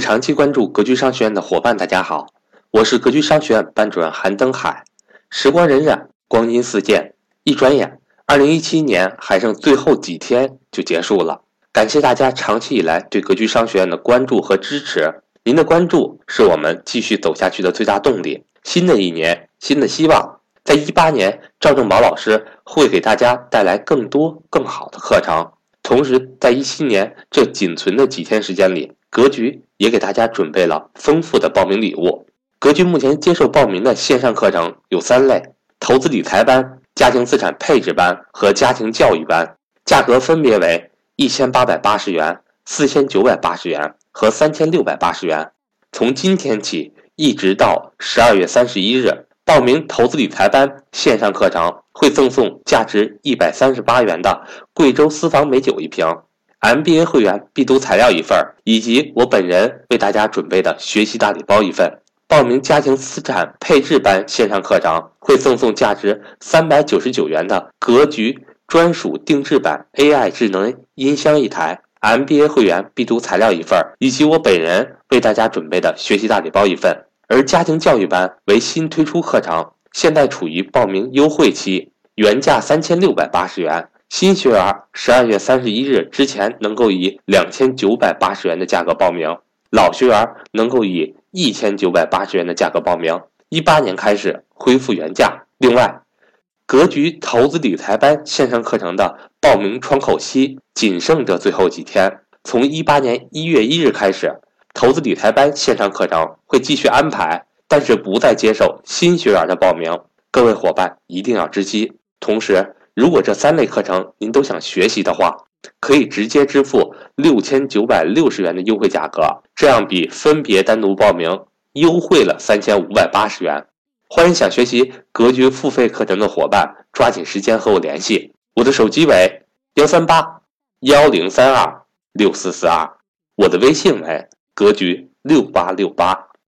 长期关注格局商学院的伙伴，大家好，我是格局商学院班主任韩登海。时光荏苒，光阴似箭，一转眼，二零一七年还剩最后几天就结束了。感谢大家长期以来对格局商学院的关注和支持，您的关注是我们继续走下去的最大动力。新的一年，新的希望，在一八年，赵正宝老师会给大家带来更多更好的课程。同时，在一七年这仅存的几天时间里，格局也给大家准备了丰富的报名礼物。格局目前接受报名的线上课程有三类：投资理财班、家庭资产配置班和家庭教育班，价格分别为一千八百八十元、四千九百八十元和三千六百八十元。从今天起一直到十二月三十一日。报名投资理财班线上课程会赠送价值一百三十八元的贵州私房美酒一瓶，MBA 会员必读材料一份，以及我本人为大家准备的学习大礼包一份。报名家庭资产配置班线上课程会赠送价值三百九十九元的格局专属定制版 AI 智能音箱一台，MBA 会员必读材料一份，以及我本人为大家准备的学习大礼包一份。而家庭教育班为新推出课程，现在处于报名优惠期，原价三千六百八十元，新学员十二月三十一日之前能够以两千九百八十元的价格报名，老学员能够以一千九百八十元的价格报名。一八年开始恢复原价。另外，格局投资理财班线上课程的报名窗口期仅剩这最后几天，从一八年一月一日开始。投资理财班线上课程会继续安排，但是不再接受新学员的报名。各位伙伴一定要知悉。同时，如果这三类课程您都想学习的话，可以直接支付六千九百六十元的优惠价格，这样比分别单独报名优惠了三千五百八十元。欢迎想学习格局付费课程的伙伴抓紧时间和我联系，我的手机为幺三八幺零三二六四四二，我的微信为。格局六八六八。